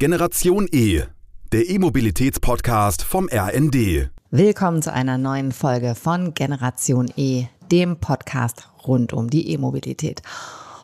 Generation E, der E-Mobilitäts-Podcast vom RND. Willkommen zu einer neuen Folge von Generation E, dem Podcast rund um die E-Mobilität.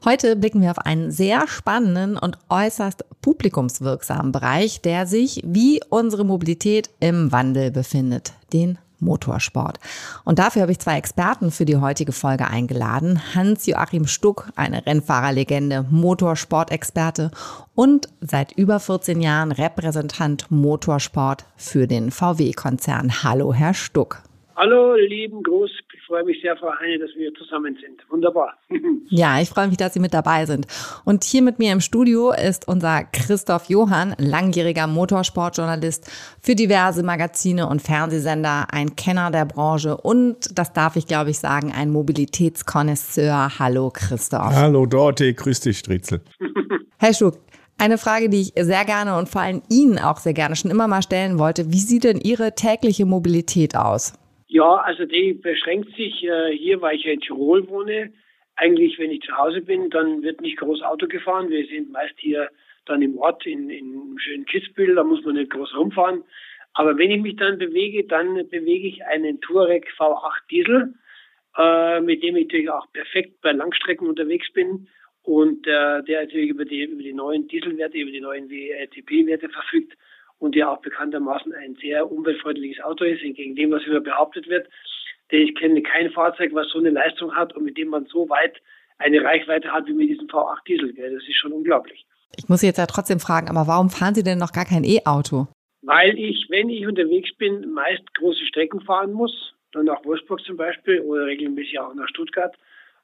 Heute blicken wir auf einen sehr spannenden und äußerst publikumswirksamen Bereich, der sich wie unsere Mobilität im Wandel befindet, den Motorsport. Und dafür habe ich zwei Experten für die heutige Folge eingeladen. Hans-Joachim Stuck, eine Rennfahrerlegende, Motorsport-Experte und seit über 14 Jahren Repräsentant Motorsport für den VW-Konzern. Hallo, Herr Stuck. Hallo, lieben Gruß. Ich freue mich sehr, Frau Heine, dass wir zusammen sind. Wunderbar. ja, ich freue mich, dass Sie mit dabei sind. Und hier mit mir im Studio ist unser Christoph Johann, langjähriger Motorsportjournalist für diverse Magazine und Fernsehsender, ein Kenner der Branche und, das darf ich glaube ich sagen, ein Mobilitätskonnoisseur. Hallo, Christoph. Hallo, Dorte. Grüß dich, Striezel. Herr Schuck, eine Frage, die ich sehr gerne und vor allem Ihnen auch sehr gerne schon immer mal stellen wollte. Wie sieht denn Ihre tägliche Mobilität aus? Ja, also die beschränkt sich äh, hier, weil ich ja in Tirol wohne. Eigentlich, wenn ich zu Hause bin, dann wird nicht groß Auto gefahren. Wir sind meist hier dann im Ort in, in schönen Kitzbühel, da muss man nicht groß rumfahren. Aber wenn ich mich dann bewege, dann bewege ich einen Touareg V8 Diesel, äh, mit dem ich natürlich auch perfekt bei Langstrecken unterwegs bin und äh, der natürlich über die, über die neuen Dieselwerte, über die neuen WLTP-Werte verfügt und ja auch bekanntermaßen ein sehr umweltfreundliches Auto ist, entgegen dem, was immer behauptet wird. Denn ich kenne kein Fahrzeug, was so eine Leistung hat und mit dem man so weit eine Reichweite hat wie mit diesem V8 Diesel. Das ist schon unglaublich. Ich muss jetzt ja trotzdem fragen, aber warum fahren Sie denn noch gar kein E-Auto? Weil ich, wenn ich unterwegs bin, meist große Strecken fahren muss, dann nach Wolfsburg zum Beispiel oder regelmäßig auch nach Stuttgart.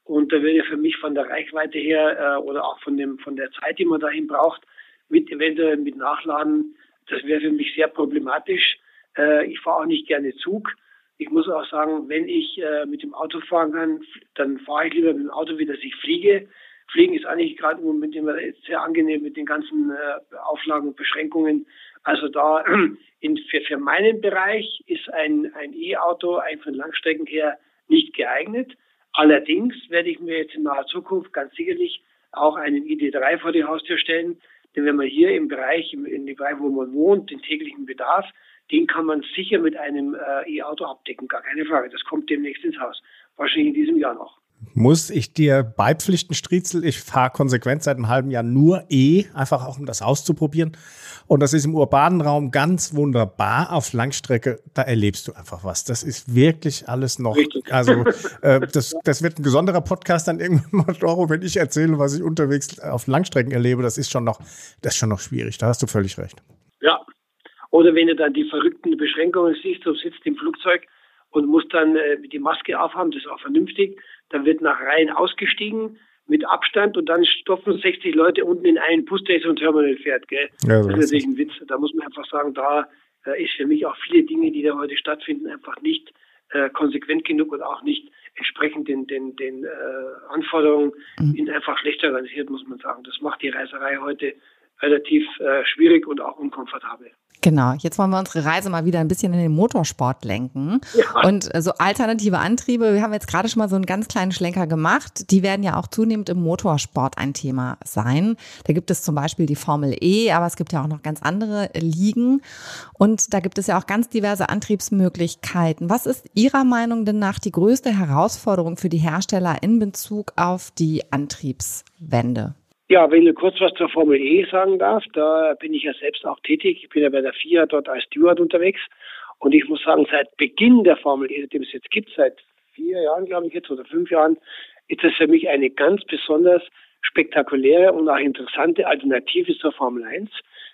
Und da würde für mich von der Reichweite her äh, oder auch von, dem, von der Zeit, die man dahin braucht, mit eventuell mit Nachladen das wäre für mich sehr problematisch. Äh, ich fahre auch nicht gerne Zug. Ich muss auch sagen, wenn ich äh, mit dem Auto fahren kann, dann fahre ich lieber mit dem Auto, wie dass ich fliege. Fliegen ist eigentlich gerade im Moment immer sehr angenehm mit den ganzen äh, Auflagen und Beschränkungen. Also da in, für, für meinen Bereich ist ein, E-Auto ein von Langstrecken her nicht geeignet. Allerdings werde ich mir jetzt in naher Zukunft ganz sicherlich auch einen ID3 vor die Haustür stellen, denn wenn man hier im Bereich, in dem Bereich, wo man wohnt, den täglichen Bedarf, den kann man sicher mit einem äh, E-Auto abdecken, gar keine Frage. Das kommt demnächst ins Haus. Wahrscheinlich in diesem Jahr noch. Muss ich dir beipflichten, Striezel? Ich fahre konsequent seit einem halben Jahr nur E, einfach auch um das auszuprobieren. Und das ist im urbanen Raum ganz wunderbar. Auf Langstrecke, da erlebst du einfach was. Das ist wirklich alles noch. Richtig. Also, äh, das, das wird ein besonderer Podcast dann irgendwann mal, Doro, wenn ich erzähle, was ich unterwegs auf Langstrecken erlebe. Das ist schon noch, das ist schon noch schwierig. Da hast du völlig recht. Ja. Oder wenn du dann die verrückten Beschränkungen siehst, du sitzt im Flugzeug und musst dann äh, die Maske aufhaben, das ist auch vernünftig dann wird nach Reihen ausgestiegen mit Abstand und dann stopfen 60 Leute unten in einen Bus, der so ein Terminal fährt. Gell? Ja, das ist natürlich ein Witz. Da muss man einfach sagen, da äh, ist für mich auch viele Dinge, die da heute stattfinden, einfach nicht äh, konsequent genug und auch nicht entsprechend den, den, den äh, Anforderungen mhm. sind einfach schlechter organisiert, muss man sagen. Das macht die Reiserei heute relativ äh, schwierig und auch unkomfortabel. Genau, jetzt wollen wir unsere Reise mal wieder ein bisschen in den Motorsport lenken. Ja. Und äh, so alternative Antriebe, wir haben jetzt gerade schon mal so einen ganz kleinen Schlenker gemacht, die werden ja auch zunehmend im Motorsport ein Thema sein. Da gibt es zum Beispiel die Formel E, aber es gibt ja auch noch ganz andere Ligen. Und da gibt es ja auch ganz diverse Antriebsmöglichkeiten. Was ist Ihrer Meinung denn nach die größte Herausforderung für die Hersteller in Bezug auf die Antriebswende? Ja, wenn ich kurz was zur Formel E sagen darf, da bin ich ja selbst auch tätig. Ich bin ja bei der FIA dort als Steward unterwegs. Und ich muss sagen, seit Beginn der Formel E, dem es jetzt gibt, seit vier Jahren, glaube ich jetzt, oder fünf Jahren, ist das für mich eine ganz besonders spektakuläre und auch interessante Alternative zur Formel 1.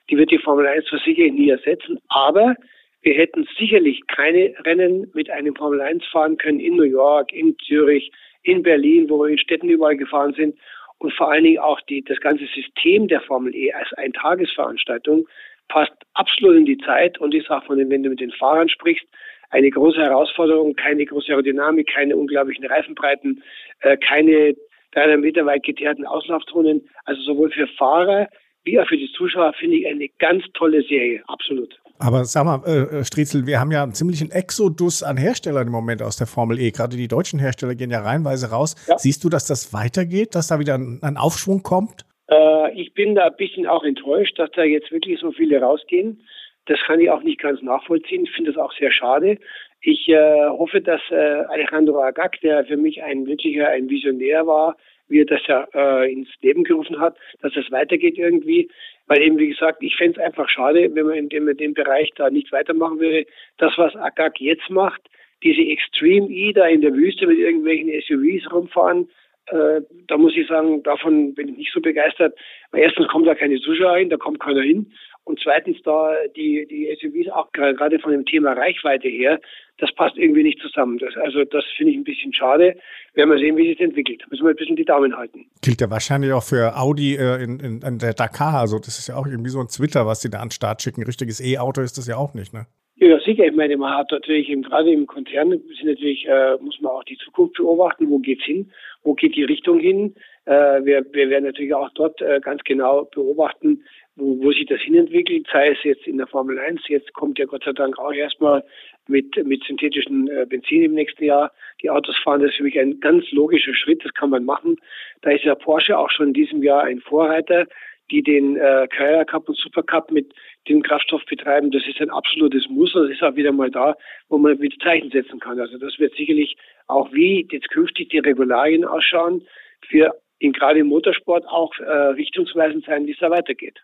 Die wird die Formel 1 für sicher nie ersetzen, aber wir hätten sicherlich keine Rennen mit einem Formel 1 fahren können in New York, in Zürich, in Berlin, wo wir in Städten überall gefahren sind und vor allen Dingen auch die, das ganze System der Formel E als Eintagesveranstaltung passt absolut in die Zeit und ist auch von den, wenn du mit den Fahrern sprichst, eine große Herausforderung, keine große Aerodynamik, keine unglaublichen Reifenbreiten, äh, keine 300 Meter weit geteerten Auslaufzonen. Also sowohl für Fahrer wie auch für die Zuschauer finde ich eine ganz tolle Serie, absolut. Aber sag mal, äh, äh, Striezel, wir haben ja einen ziemlichen Exodus an Herstellern im Moment aus der Formel E. Gerade die deutschen Hersteller gehen ja reihenweise raus. Ja. Siehst du, dass das weitergeht, dass da wieder ein, ein Aufschwung kommt? Äh, ich bin da ein bisschen auch enttäuscht, dass da jetzt wirklich so viele rausgehen. Das kann ich auch nicht ganz nachvollziehen. Ich finde das auch sehr schade. Ich äh, hoffe, dass äh, Alejandro Agag, der für mich ein wirklicher, ein Visionär war, wie er das ja äh, ins Leben gerufen hat, dass es weitergeht irgendwie. Weil eben, wie gesagt, ich fände es einfach schade, wenn man in dem, in dem Bereich da nicht weitermachen würde. Das, was Agag jetzt macht, diese Extreme E da in der Wüste mit irgendwelchen SUVs rumfahren, äh, da muss ich sagen, davon bin ich nicht so begeistert. Weil erstens kommt da keine Zuschauer hin, da kommt keiner hin. Und zweitens da die, die SUVs auch gerade von dem Thema Reichweite her, das passt irgendwie nicht zusammen. Das, also das finde ich ein bisschen schade. Werden wir sehen, wie sich das entwickelt. Müssen wir ein bisschen die Daumen halten. Gilt ja wahrscheinlich auch für Audi äh, in, in, in, der Dakar. Also das ist ja auch irgendwie so ein Twitter, was die da an den Start schicken. Richtiges E-Auto ist das ja auch nicht, ne? Ja, sicher. Ich meine, man hat natürlich eben, gerade im Konzern sind natürlich, äh, muss man auch die Zukunft beobachten. Wo geht's hin? Wo geht die Richtung hin? Äh, wir, wir werden natürlich auch dort äh, ganz genau beobachten, wo, wo sich das hinentwickelt, sei es jetzt in der Formel 1. Jetzt kommt ja Gott sei Dank auch erstmal mit, mit synthetischen äh, Benzin im nächsten Jahr. Die Autos fahren, das ist für mich ein ganz logischer Schritt, das kann man machen. Da ist ja Porsche auch schon in diesem Jahr ein Vorreiter die den äh, Carrera Cup und Super Cup mit dem Kraftstoff betreiben, das ist ein absolutes Muss und das ist auch wieder mal da, wo man wieder Zeichen setzen kann. Also das wird sicherlich auch wie jetzt künftig die Regularien ausschauen, für in, gerade im Motorsport auch äh, richtungsweisend sein, wie es da weitergeht.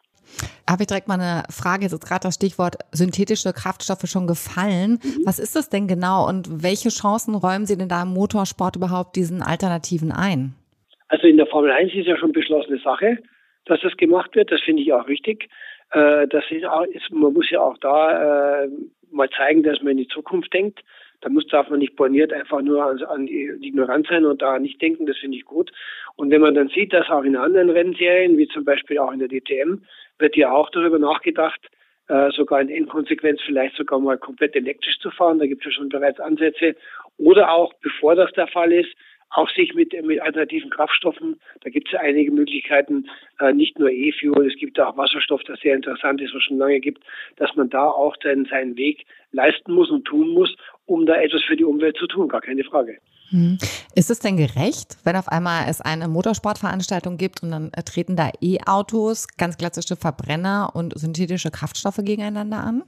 Habe ich direkt mal eine Frage, jetzt ist gerade das Stichwort synthetische Kraftstoffe schon gefallen. Mhm. Was ist das denn genau und welche Chancen räumen Sie denn da im Motorsport überhaupt diesen Alternativen ein? Also in der Formel 1 ist ja schon beschlossene Sache dass das gemacht wird. Das finde ich auch richtig. Äh, das ist auch, ist, man muss ja auch da äh, mal zeigen, dass man in die Zukunft denkt. Da muss, darf man nicht borniert einfach nur an, an die Ignoranz sein und da nicht denken. Das finde ich gut. Und wenn man dann sieht, dass auch in anderen Rennserien, wie zum Beispiel auch in der DTM, wird ja auch darüber nachgedacht, äh, sogar in Endkonsequenz vielleicht sogar mal komplett elektrisch zu fahren. Da gibt es ja schon bereits Ansätze. Oder auch, bevor das der Fall ist, auch sich mit, mit alternativen Kraftstoffen, da gibt es ja einige Möglichkeiten, äh, nicht nur E-Fuel, es gibt auch Wasserstoff, das sehr interessant ist, was schon lange gibt, dass man da auch dann seinen Weg leisten muss und tun muss, um da etwas für die Umwelt zu tun, gar keine Frage. Hm. Ist es denn gerecht, wenn auf einmal es eine Motorsportveranstaltung gibt und dann treten da E-Autos, ganz klassische Verbrenner und synthetische Kraftstoffe gegeneinander an?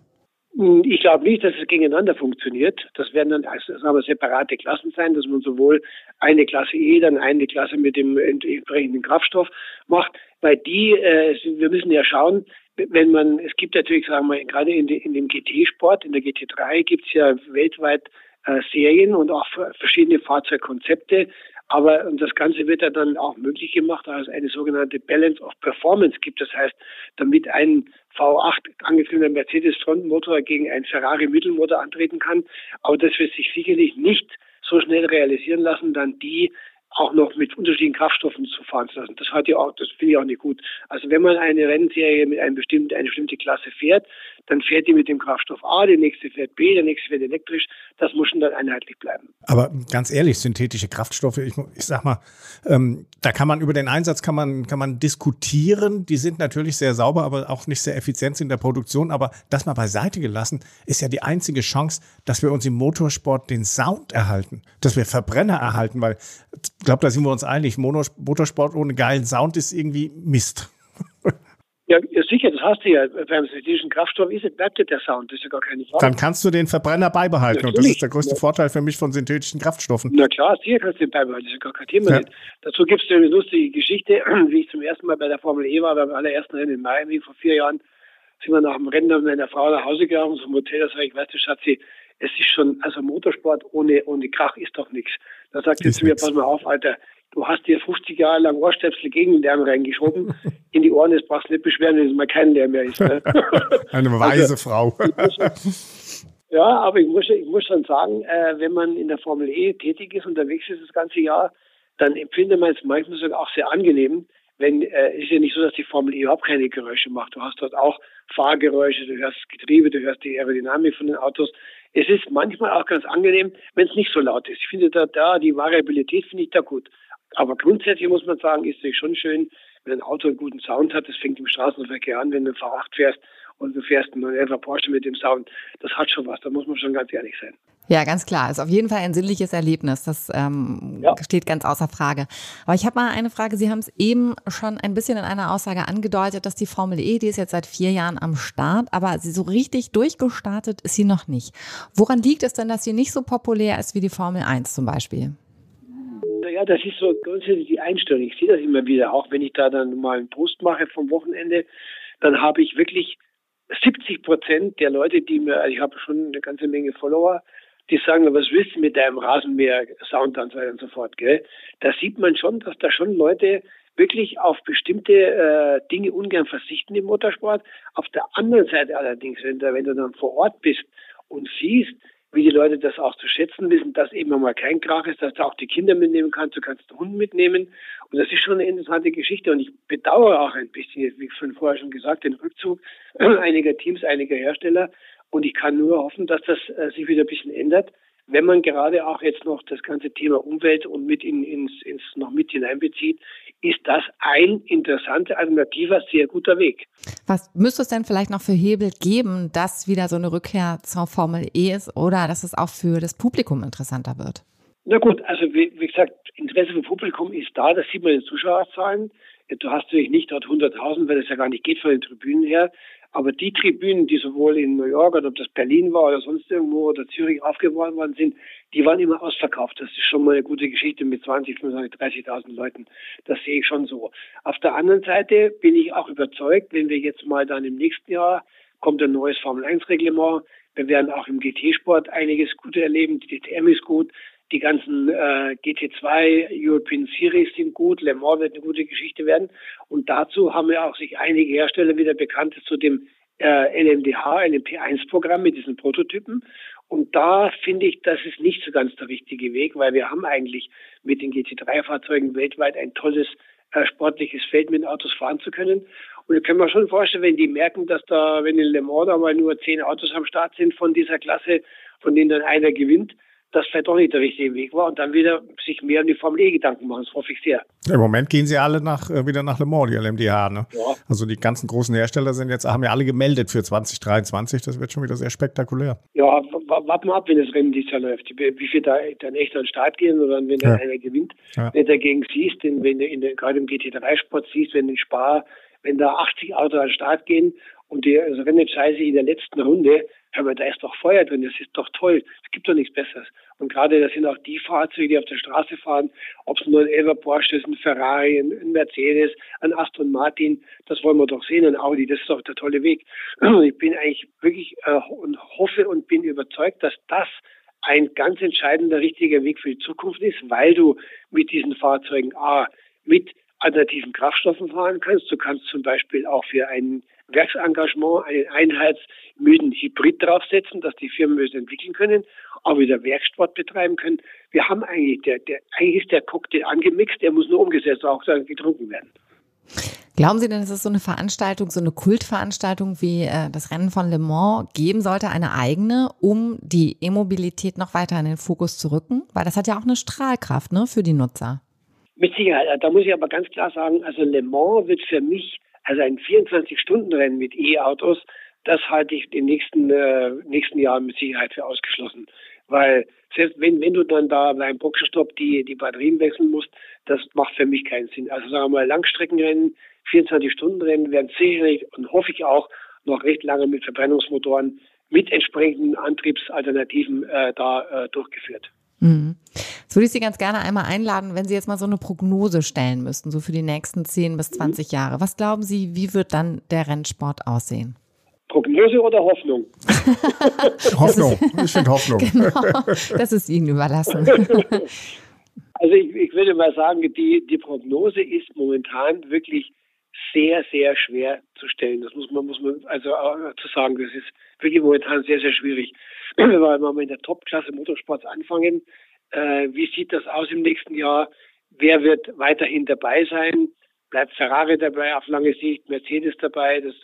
Hm, ich glaube nicht, dass es gegeneinander funktioniert. Das werden dann wir, separate Klassen sein, dass man sowohl eine Klasse E, dann eine Klasse mit dem entsprechenden Kraftstoff macht, weil die, äh, wir müssen ja schauen, wenn man, es gibt natürlich, sagen wir, gerade in, in dem GT-Sport, in der GT3 gibt es ja weltweit äh, Serien und auch verschiedene Fahrzeugkonzepte. Aber und das Ganze wird ja dann auch möglich gemacht, als eine sogenannte Balance of Performance gibt. Das heißt, damit ein V8 angetriebener Mercedes Frontmotor gegen einen Ferrari Mittelmotor antreten kann. Aber das wird sich sicherlich nicht so schnell realisieren lassen, dann die auch noch mit unterschiedlichen Kraftstoffen zu fahren zu lassen. Das hat ja auch, das finde ich auch nicht gut. Also wenn man eine Rennserie mit einem bestimmten, eine bestimmte Klasse fährt, dann fährt die mit dem Kraftstoff A, der nächste fährt B, der nächste fährt elektrisch. Das muss schon dann einheitlich bleiben. Aber ganz ehrlich, synthetische Kraftstoffe, ich, ich sag mal, ähm, da kann man über den Einsatz kann man, kann man diskutieren. Die sind natürlich sehr sauber, aber auch nicht sehr effizient in der Produktion. Aber das mal beiseite gelassen, ist ja die einzige Chance, dass wir uns im Motorsport den Sound erhalten, dass wir Verbrenner erhalten, weil ich glaube, da sind wir uns einig, Motorsport ohne geilen Sound ist irgendwie Mist. Ja, sicher, das hast du ja. Beim synthetischen Kraftstoff ist, bleibt ja der Sound, das ist ja gar keine Frage. Dann kannst du den Verbrenner beibehalten Natürlich. und das ist der größte ja. Vorteil für mich von synthetischen Kraftstoffen. Na klar, sicher kannst du den beibehalten, das ist ja gar kein Thema. Ja. Dazu gibt es eine lustige Geschichte, wie ich zum ersten Mal bei der Formel E war, beim allerersten Rennen in Miami vor vier Jahren, sind wir nach dem Rennen mit meiner Frau nach Hause gegangen zum Hotel, da sage ich, weißt du, Schatzi, es ist schon, also Motorsport ohne, ohne Krach ist doch nichts. Da sagt sie zu mir, pass mal auf, Alter, du hast dir 50 Jahre lang Ohrstöpsel gegen den Lärm reingeschoben, in die Ohren, jetzt brauchst du nicht beschweren, wenn es mal kein Lärm mehr ist. Ne? Eine weise also, Frau. ja, aber ich muss, ich muss schon sagen, äh, wenn man in der Formel E tätig ist, unterwegs ist das ganze Jahr, dann empfindet man es manchmal sogar auch sehr angenehm, wenn äh, ist ja nicht so, dass die Formel E überhaupt keine Geräusche macht. Du hast dort auch Fahrgeräusche, du hörst Getriebe, du hörst die Aerodynamik von den Autos. Es ist manchmal auch ganz angenehm, wenn es nicht so laut ist. Ich finde da, da die Variabilität finde ich da gut. Aber grundsätzlich muss man sagen, ist es schon schön, wenn ein Auto einen guten Sound hat. Das fängt im Straßenverkehr an, wenn du V8 fährst und du fährst einen 911 Porsche mit dem Sound. Das hat schon was, da muss man schon ganz ehrlich sein. Ja, ganz klar. Ist auf jeden Fall ein sinnliches Erlebnis. Das ähm, ja. steht ganz außer Frage. Aber ich habe mal eine Frage. Sie haben es eben schon ein bisschen in einer Aussage angedeutet, dass die Formel E, die ist jetzt seit vier Jahren am Start, aber sie so richtig durchgestartet ist sie noch nicht. Woran liegt es denn, dass sie nicht so populär ist wie die Formel 1 zum Beispiel? Naja, das ist so grundsätzlich die Einstellung. Ich sehe das immer wieder, auch wenn ich da dann mal einen Post mache vom Wochenende, dann habe ich wirklich 70 Prozent der Leute, die mir, also ich habe schon eine ganze Menge Follower, die sagen, was willst du mit deinem Rasenmäher-Sound und so weiter und so fort, gell? Da sieht man schon, dass da schon Leute wirklich auf bestimmte äh, Dinge ungern verzichten im Motorsport. Auf der anderen Seite allerdings, wenn du, wenn du dann vor Ort bist und siehst, wie die Leute das auch zu schätzen wissen, dass eben mal kein Krach ist, dass du auch die Kinder mitnehmen kannst, du kannst den Hund mitnehmen. Und das ist schon eine interessante Geschichte. Und ich bedauere auch ein bisschen, wie schon vorher schon gesagt, den Rückzug einiger Teams, einiger Hersteller. Und ich kann nur hoffen, dass das äh, sich wieder ein bisschen ändert, wenn man gerade auch jetzt noch das ganze Thema Umwelt und mit in, ins, ins noch mit hineinbezieht, ist das ein interessanter, alternativer, sehr guter Weg. Was müsste es denn vielleicht noch für Hebel geben, dass wieder so eine Rückkehr zur Formel E ist oder dass es auch für das Publikum interessanter wird? Na gut, also wie, wie gesagt, Interesse vom Publikum ist da, das sieht man in den Zuschauerzahlen. Du hast natürlich nicht dort 100.000, weil das ja gar nicht geht von den Tribünen her. Aber die Tribünen, die sowohl in New York oder ob das Berlin war oder sonst irgendwo oder Zürich aufgebaut worden sind, die waren immer ausverkauft. Das ist schon mal eine gute Geschichte mit 20, 25, 30.000 Leuten. Das sehe ich schon so. Auf der anderen Seite bin ich auch überzeugt, wenn wir jetzt mal dann im nächsten Jahr kommt ein neues Formel 1 Reglement. Wir werden auch im GT-Sport einiges Gute erleben. Die DTM ist gut. Die ganzen äh, GT2 European Series sind gut. Le Mans wird eine gute Geschichte werden. Und dazu haben ja auch sich einige Hersteller wieder bekannt zu dem äh, LMDH, LMP1-Programm mit diesen Prototypen. Und da finde ich, das ist nicht so ganz der richtige Weg, weil wir haben eigentlich mit den GT3-Fahrzeugen weltweit ein tolles äh, sportliches Feld mit Autos fahren zu können. Und da können wir schon vorstellen, wenn die merken, dass da, wenn in Le Mans da mal nur zehn Autos am Start sind von dieser Klasse, von denen dann einer gewinnt, das vielleicht doch nicht der richtige Weg war und dann wieder sich mehr um die Formel E Gedanken machen. Das hoffe ich sehr. Im Moment gehen sie alle nach, äh, wieder nach Le Mans, die LMDH. Ne? Ja. Also die ganzen großen Hersteller sind jetzt, haben ja alle gemeldet für 2023. Das wird schon wieder sehr spektakulär. Ja, warten wir ab, wenn das Rennen dieses Jahr läuft. Wie viel da dann echt an den Start gehen oder wenn ja. einer gewinnt. Ja. Wenn du dagegen siehst, wenn du in der, gerade im GT3-Sport siehst, wenn in Spar, wenn da 80 Autos an den Start gehen und die also Rennentscheide in der letzten Runde, hör mal, da ist doch Feuer drin, das ist doch toll. Es gibt doch nichts Besseres. Und gerade das sind auch die Fahrzeuge, die auf der Straße fahren, ob es nur ein Elva Porsche ist, ein Ferrari, ein Mercedes, ein Aston Martin, das wollen wir doch sehen, ein Audi, das ist doch der tolle Weg. Und ich bin eigentlich wirklich äh, und hoffe und bin überzeugt, dass das ein ganz entscheidender, richtiger Weg für die Zukunft ist, weil du mit diesen Fahrzeugen A, mit alternativen Kraftstoffen fahren kannst. Du kannst zum Beispiel auch für ein Werksengagement einen einheitsmüden Hybrid draufsetzen, dass die Firmen es entwickeln können, auch wieder Werksport betreiben können. Wir haben eigentlich, der, der, eigentlich ist der Cocktail angemixt, der muss nur umgesetzt, auch getrunken werden. Glauben Sie denn, dass es so eine Veranstaltung, so eine Kultveranstaltung wie äh, das Rennen von Le Mans geben sollte, eine eigene, um die E-Mobilität noch weiter in den Fokus zu rücken? Weil das hat ja auch eine Strahlkraft ne, für die Nutzer. Mit Sicherheit. Da muss ich aber ganz klar sagen, also Le Mans wird für mich, also ein 24-Stunden-Rennen mit E-Autos, das halte ich in den nächsten, äh, nächsten Jahren mit Sicherheit für ausgeschlossen. Weil selbst wenn, wenn du dann da beim Boxenstopp die, die Batterien wechseln musst, das macht für mich keinen Sinn. Also sagen wir mal, Langstreckenrennen, 24-Stunden-Rennen werden sicherlich und hoffe ich auch noch recht lange mit Verbrennungsmotoren mit entsprechenden Antriebsalternativen äh, da äh, durchgeführt. Mhm. Jetzt würde ich Sie ganz gerne einmal einladen, wenn Sie jetzt mal so eine Prognose stellen müssten, so für die nächsten 10 bis 20 mhm. Jahre. Was glauben Sie, wie wird dann der Rennsport aussehen? Prognose oder Hoffnung? Hoffnung. Ich finde Hoffnung. Genau, das ist Ihnen überlassen. Also ich, ich würde mal sagen, die, die Prognose ist momentan wirklich sehr, sehr schwer zu stellen. Das muss man, muss man also zu sagen, das ist wirklich momentan sehr, sehr schwierig. Wenn wir in der Top-Klasse Motorsports anfangen, äh, wie sieht das aus im nächsten Jahr? Wer wird weiterhin dabei sein? Bleibt Ferrari dabei auf lange Sicht, Mercedes dabei, das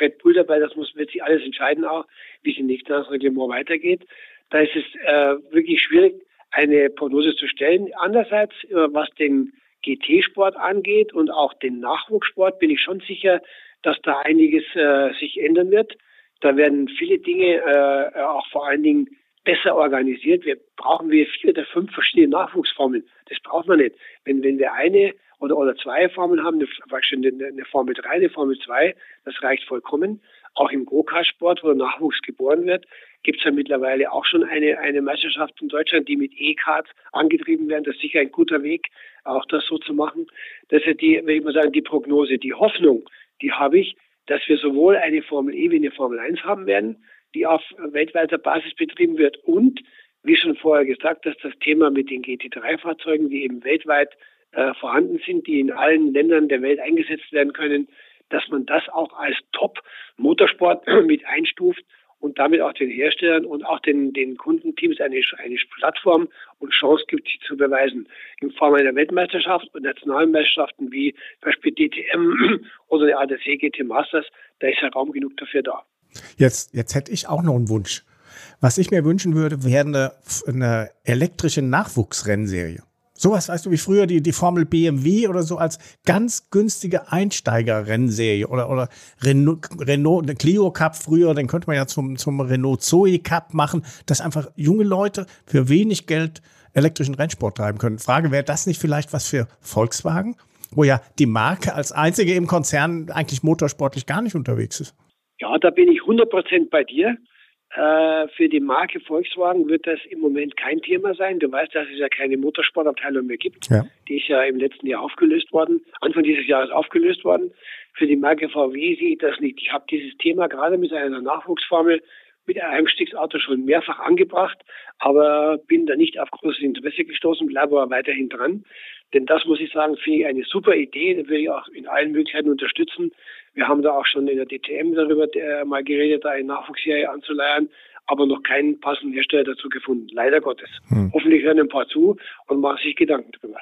Red Bull dabei, das muss, wird sich alles entscheiden auch, wie es im nächsten Reglement weitergeht. Da ist es äh, wirklich schwierig, eine Prognose zu stellen. Andererseits, äh, was den GT-Sport angeht und auch den Nachwuchssport, bin ich schon sicher, dass da einiges äh, sich ändern wird. Da werden viele Dinge, äh, auch vor allen Dingen besser organisiert. Wir brauchen wir vier oder fünf verschiedene Nachwuchsformeln. Das braucht man nicht. Wenn, wenn wir eine oder, oder zwei Formeln haben, eine, eine Formel 3, eine Formel 2, das reicht vollkommen. Auch im Go-Kart-Sport, wo Nachwuchs geboren wird, gibt es ja mittlerweile auch schon eine, eine Meisterschaft in Deutschland, die mit E-Kart angetrieben werden. Das ist sicher ein guter Weg, auch das so zu machen. Das ist die, will ich mal sagen, die Prognose, die Hoffnung, die habe ich, dass wir sowohl eine Formel E wie eine Formel 1 haben werden, die auf weltweiter Basis betrieben wird und, wie schon vorher gesagt, dass das Thema mit den GT3-Fahrzeugen, die eben weltweit äh, vorhanden sind, die in allen Ländern der Welt eingesetzt werden können, dass man das auch als Top-Motorsport mit einstuft und damit auch den Herstellern und auch den, den Kundenteams eine, eine Plattform und Chance gibt, sich zu beweisen. In Form einer Weltmeisterschaft und nationalen Meisterschaften wie zum Beispiel DTM oder der ADC GT Masters, da ist ja Raum genug dafür da. Jetzt, jetzt hätte ich auch noch einen Wunsch. Was ich mir wünschen würde, wäre eine, eine elektrische Nachwuchsrennserie. Sowas, weißt du, wie früher die, die Formel BMW oder so als ganz günstige Einsteiger-Rennserie oder, oder Renault, Renault, eine Clio Cup früher, den könnte man ja zum, zum Renault Zoe Cup machen, dass einfach junge Leute für wenig Geld elektrischen Rennsport treiben können. Frage, wäre das nicht vielleicht was für Volkswagen? Wo ja die Marke als einzige im Konzern eigentlich motorsportlich gar nicht unterwegs ist. Ja, da bin ich 100% bei dir. Äh, für die Marke Volkswagen wird das im Moment kein Thema sein. Du weißt, dass es ja keine Motorsportabteilung mehr gibt. Ja. Die ist ja im letzten Jahr aufgelöst worden, Anfang dieses Jahres aufgelöst worden. Für die Marke VW sehe ich das nicht. Ich habe dieses Thema gerade mit einer Nachwuchsformel mit einem Einstiegsauto schon mehrfach angebracht, aber bin da nicht auf großes Interesse gestoßen, bleibe aber weiterhin dran. Denn das muss ich sagen, finde ich eine super Idee, das würde ich auch in allen Möglichkeiten unterstützen. Wir haben da auch schon in der DTM darüber äh, mal geredet, da eine Nachwuchsserie anzuleiern, aber noch keinen passenden Hersteller dazu gefunden. Leider Gottes. Hm. Hoffentlich hören ein paar zu und machen sich Gedanken darüber.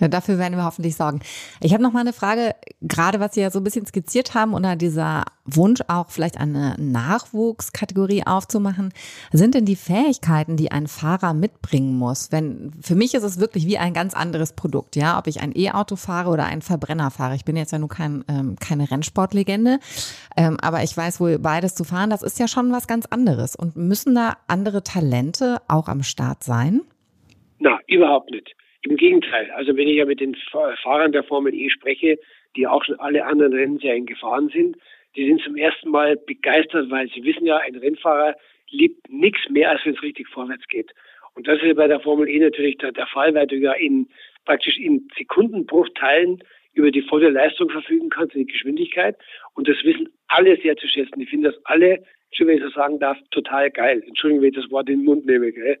Ja, dafür werden wir hoffentlich sorgen. Ich habe noch mal eine Frage, gerade was Sie ja so ein bisschen skizziert haben, unter dieser Wunsch auch vielleicht eine Nachwuchskategorie aufzumachen. Sind denn die Fähigkeiten, die ein Fahrer mitbringen muss? Wenn, für mich ist es wirklich wie ein ganz anderes Produkt, ja, ob ich ein E-Auto fahre oder einen Verbrenner fahre. Ich bin jetzt ja nur kein, ähm, keine Rennsportlegende, ähm, aber ich weiß wohl beides zu fahren, das ist ja schon was ganz anderes. Und müssen da andere Talente auch am Start sein? Na, überhaupt nicht. Im Gegenteil. Also wenn ich ja mit den Fahrern der Formel E spreche, die auch schon alle anderen Rennserien gefahren sind, die sind zum ersten Mal begeistert, weil sie wissen ja, ein Rennfahrer liebt nichts mehr, als wenn es richtig vorwärts geht. Und das ist bei der Formel E natürlich der, Fall, weil du ja in praktisch in Sekundenbruchteilen über die volle Leistung verfügen kannst, die Geschwindigkeit. Und das wissen alle sehr zu schätzen. Ich finde das alle, wenn ich so sagen darf, total geil. Entschuldigung, wenn ich das Wort in den Mund nehme. Gell?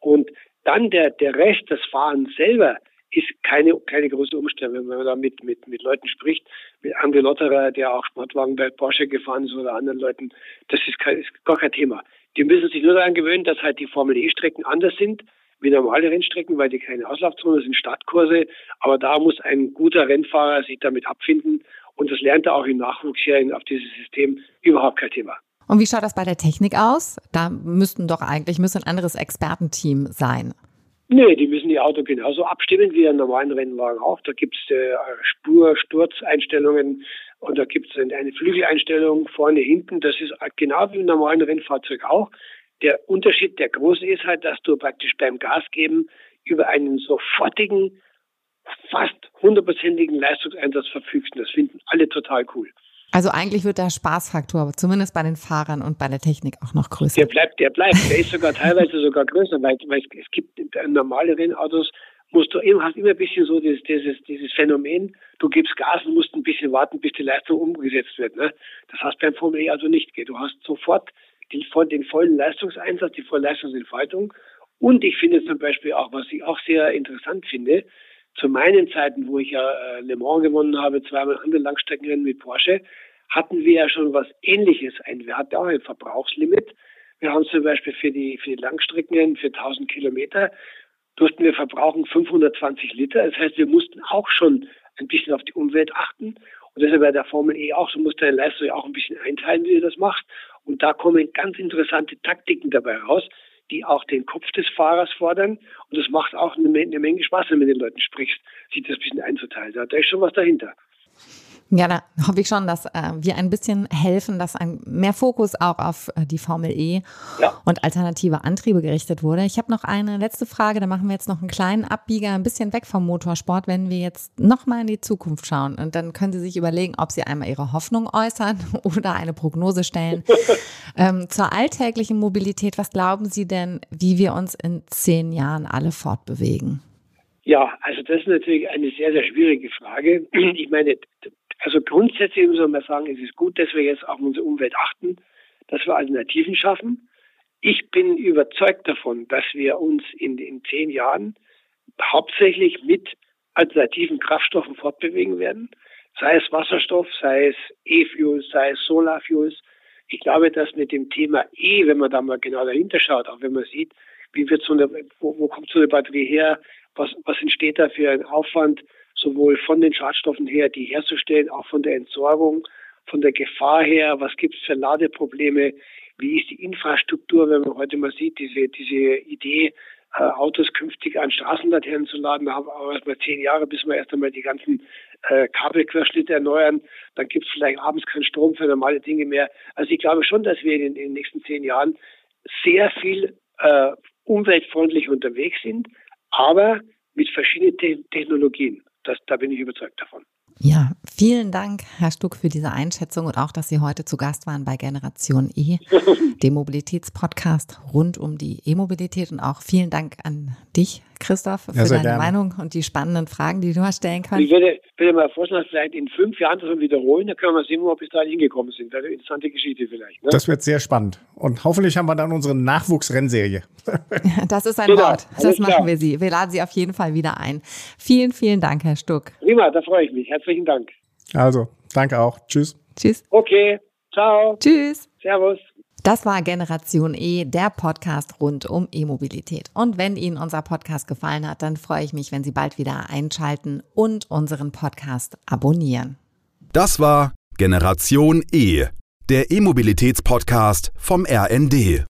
Und dann der, der Rest, das Fahren selber, ist keine, keine große Umstellung, wenn man da mit, mit, mit Leuten spricht, mit André Lotterer, der auch Sportwagen bei Porsche gefahren ist oder anderen Leuten, das ist, kein, ist gar kein Thema. Die müssen sich nur daran gewöhnen, dass halt die Formel E-Strecken anders sind wie normale Rennstrecken, weil die keine Auslaufzone sind, Startkurse. Aber da muss ein guter Rennfahrer sich damit abfinden. Und das lernt er auch im Nachwuchs hier auf dieses System überhaupt kein Thema. Und wie schaut das bei der Technik aus? Da müssten doch eigentlich müsste ein anderes Expertenteam sein. Nee, die müssen die Auto genauso abstimmen wie einen normalen Rennwagen auch. Da gibt es äh, Spur-, Sturzeinstellungen und da gibt es eine Flügeleinstellung vorne, hinten. Das ist genau wie im normalen Rennfahrzeug auch. Der Unterschied, der große ist halt, dass du praktisch beim Gas geben über einen sofortigen, fast hundertprozentigen Leistungseinsatz verfügst. Und das finden alle total cool. Also eigentlich wird der Spaßfaktor, zumindest bei den Fahrern und bei der Technik auch noch größer. Der bleibt, der bleibt. Der ist sogar teilweise sogar größer, weil, weil es gibt normale Rennautos, musst du immer, hast immer ein bisschen so dieses, dieses, dieses Phänomen, du gibst Gas und musst ein bisschen warten, bis die Leistung umgesetzt wird. Ne? Das hast beim Formel E also nicht. Du hast sofort den, den vollen Leistungseinsatz, die volle Leistungsentfaltung. Und ich finde zum Beispiel auch, was ich auch sehr interessant finde, zu meinen Zeiten, wo ich ja äh, Le Mans gewonnen habe, zweimal andere Langstreckenrennen mit Porsche, hatten wir ja schon was Ähnliches. Ein, wir hatten auch ein Verbrauchslimit. Wir haben zum Beispiel für die, für die Langstreckenrennen für 1000 Kilometer durften wir verbrauchen 520 Liter. Das heißt, wir mussten auch schon ein bisschen auf die Umwelt achten. Und deshalb bei der Formel E auch, so muss deine Leistung ja auch ein bisschen einteilen, wie du das machst. Und da kommen ganz interessante Taktiken dabei raus, die auch den Kopf des Fahrers fordern. Und es macht auch eine, eine, Menge Spaß, wenn du mit den Leuten sprichst, sich das ein bisschen einzuteilen. Da ist schon was dahinter. Ja, da hoffe ich schon, dass äh, wir ein bisschen helfen, dass ein mehr Fokus auch auf äh, die Formel E ja. und alternative Antriebe gerichtet wurde. Ich habe noch eine letzte Frage, da machen wir jetzt noch einen kleinen Abbieger, ein bisschen weg vom Motorsport, wenn wir jetzt nochmal in die Zukunft schauen. Und dann können Sie sich überlegen, ob Sie einmal Ihre Hoffnung äußern oder eine Prognose stellen. ähm, zur alltäglichen Mobilität, was glauben Sie denn, wie wir uns in zehn Jahren alle fortbewegen? Ja, also das ist natürlich eine sehr, sehr schwierige Frage. Ich meine, also grundsätzlich muss man sagen, es ist gut, dass wir jetzt auf unsere Umwelt achten, dass wir Alternativen schaffen. Ich bin überzeugt davon, dass wir uns in, in zehn Jahren hauptsächlich mit alternativen Kraftstoffen fortbewegen werden, sei es Wasserstoff, sei es E-Fuels, sei es Solar-Fuels. Ich glaube, dass mit dem Thema E, wenn man da mal genau dahinter schaut, auch wenn man sieht, wie wird so eine, wo, wo kommt so eine Batterie her, was, was entsteht da für ein Aufwand, sowohl von den Schadstoffen her, die herzustellen, auch von der Entsorgung, von der Gefahr her, was gibt es für Ladeprobleme, wie ist die Infrastruktur, wenn man heute mal sieht, diese, diese Idee, äh, Autos künftig an Straßenlaternen zu laden, da haben wir erst mal zehn Jahre, bis wir erst einmal die ganzen äh, Kabelquerschnitte erneuern, dann gibt es vielleicht abends keinen Strom für normale Dinge mehr. Also ich glaube schon, dass wir in, in den nächsten zehn Jahren sehr viel äh, umweltfreundlich unterwegs sind, aber mit verschiedenen Te Technologien. Das, da bin ich überzeugt davon. Ja, vielen Dank, Herr Stuck, für diese Einschätzung und auch, dass Sie heute zu Gast waren bei Generation E, dem Mobilitätspodcast rund um die E-Mobilität. Und auch vielen Dank an dich, Christoph, für ja, deine gerne. Meinung und die spannenden Fragen, die du hast stellen können. Ich würde, würde mal vorschlagen, vielleicht in fünf Jahren das wiederholen, dann können wir sehen, wo wir bis dahin hingekommen sind. Das ist eine interessante Geschichte vielleicht. Ne? Das wird sehr spannend. Und hoffentlich haben wir dann unsere Nachwuchsrennserie. das ist ein genau, Wort. Das machen klar. wir Sie. Wir laden Sie auf jeden Fall wieder ein. Vielen, vielen Dank, Herr Stuck. Prima, da freue ich mich. Herzlichen Dank. Also, danke auch. Tschüss. Tschüss. Okay, ciao. Tschüss. Servus. Das war Generation E, der Podcast rund um E-Mobilität. Und wenn Ihnen unser Podcast gefallen hat, dann freue ich mich, wenn Sie bald wieder einschalten und unseren Podcast abonnieren. Das war Generation E, der E-Mobilitätspodcast vom RND.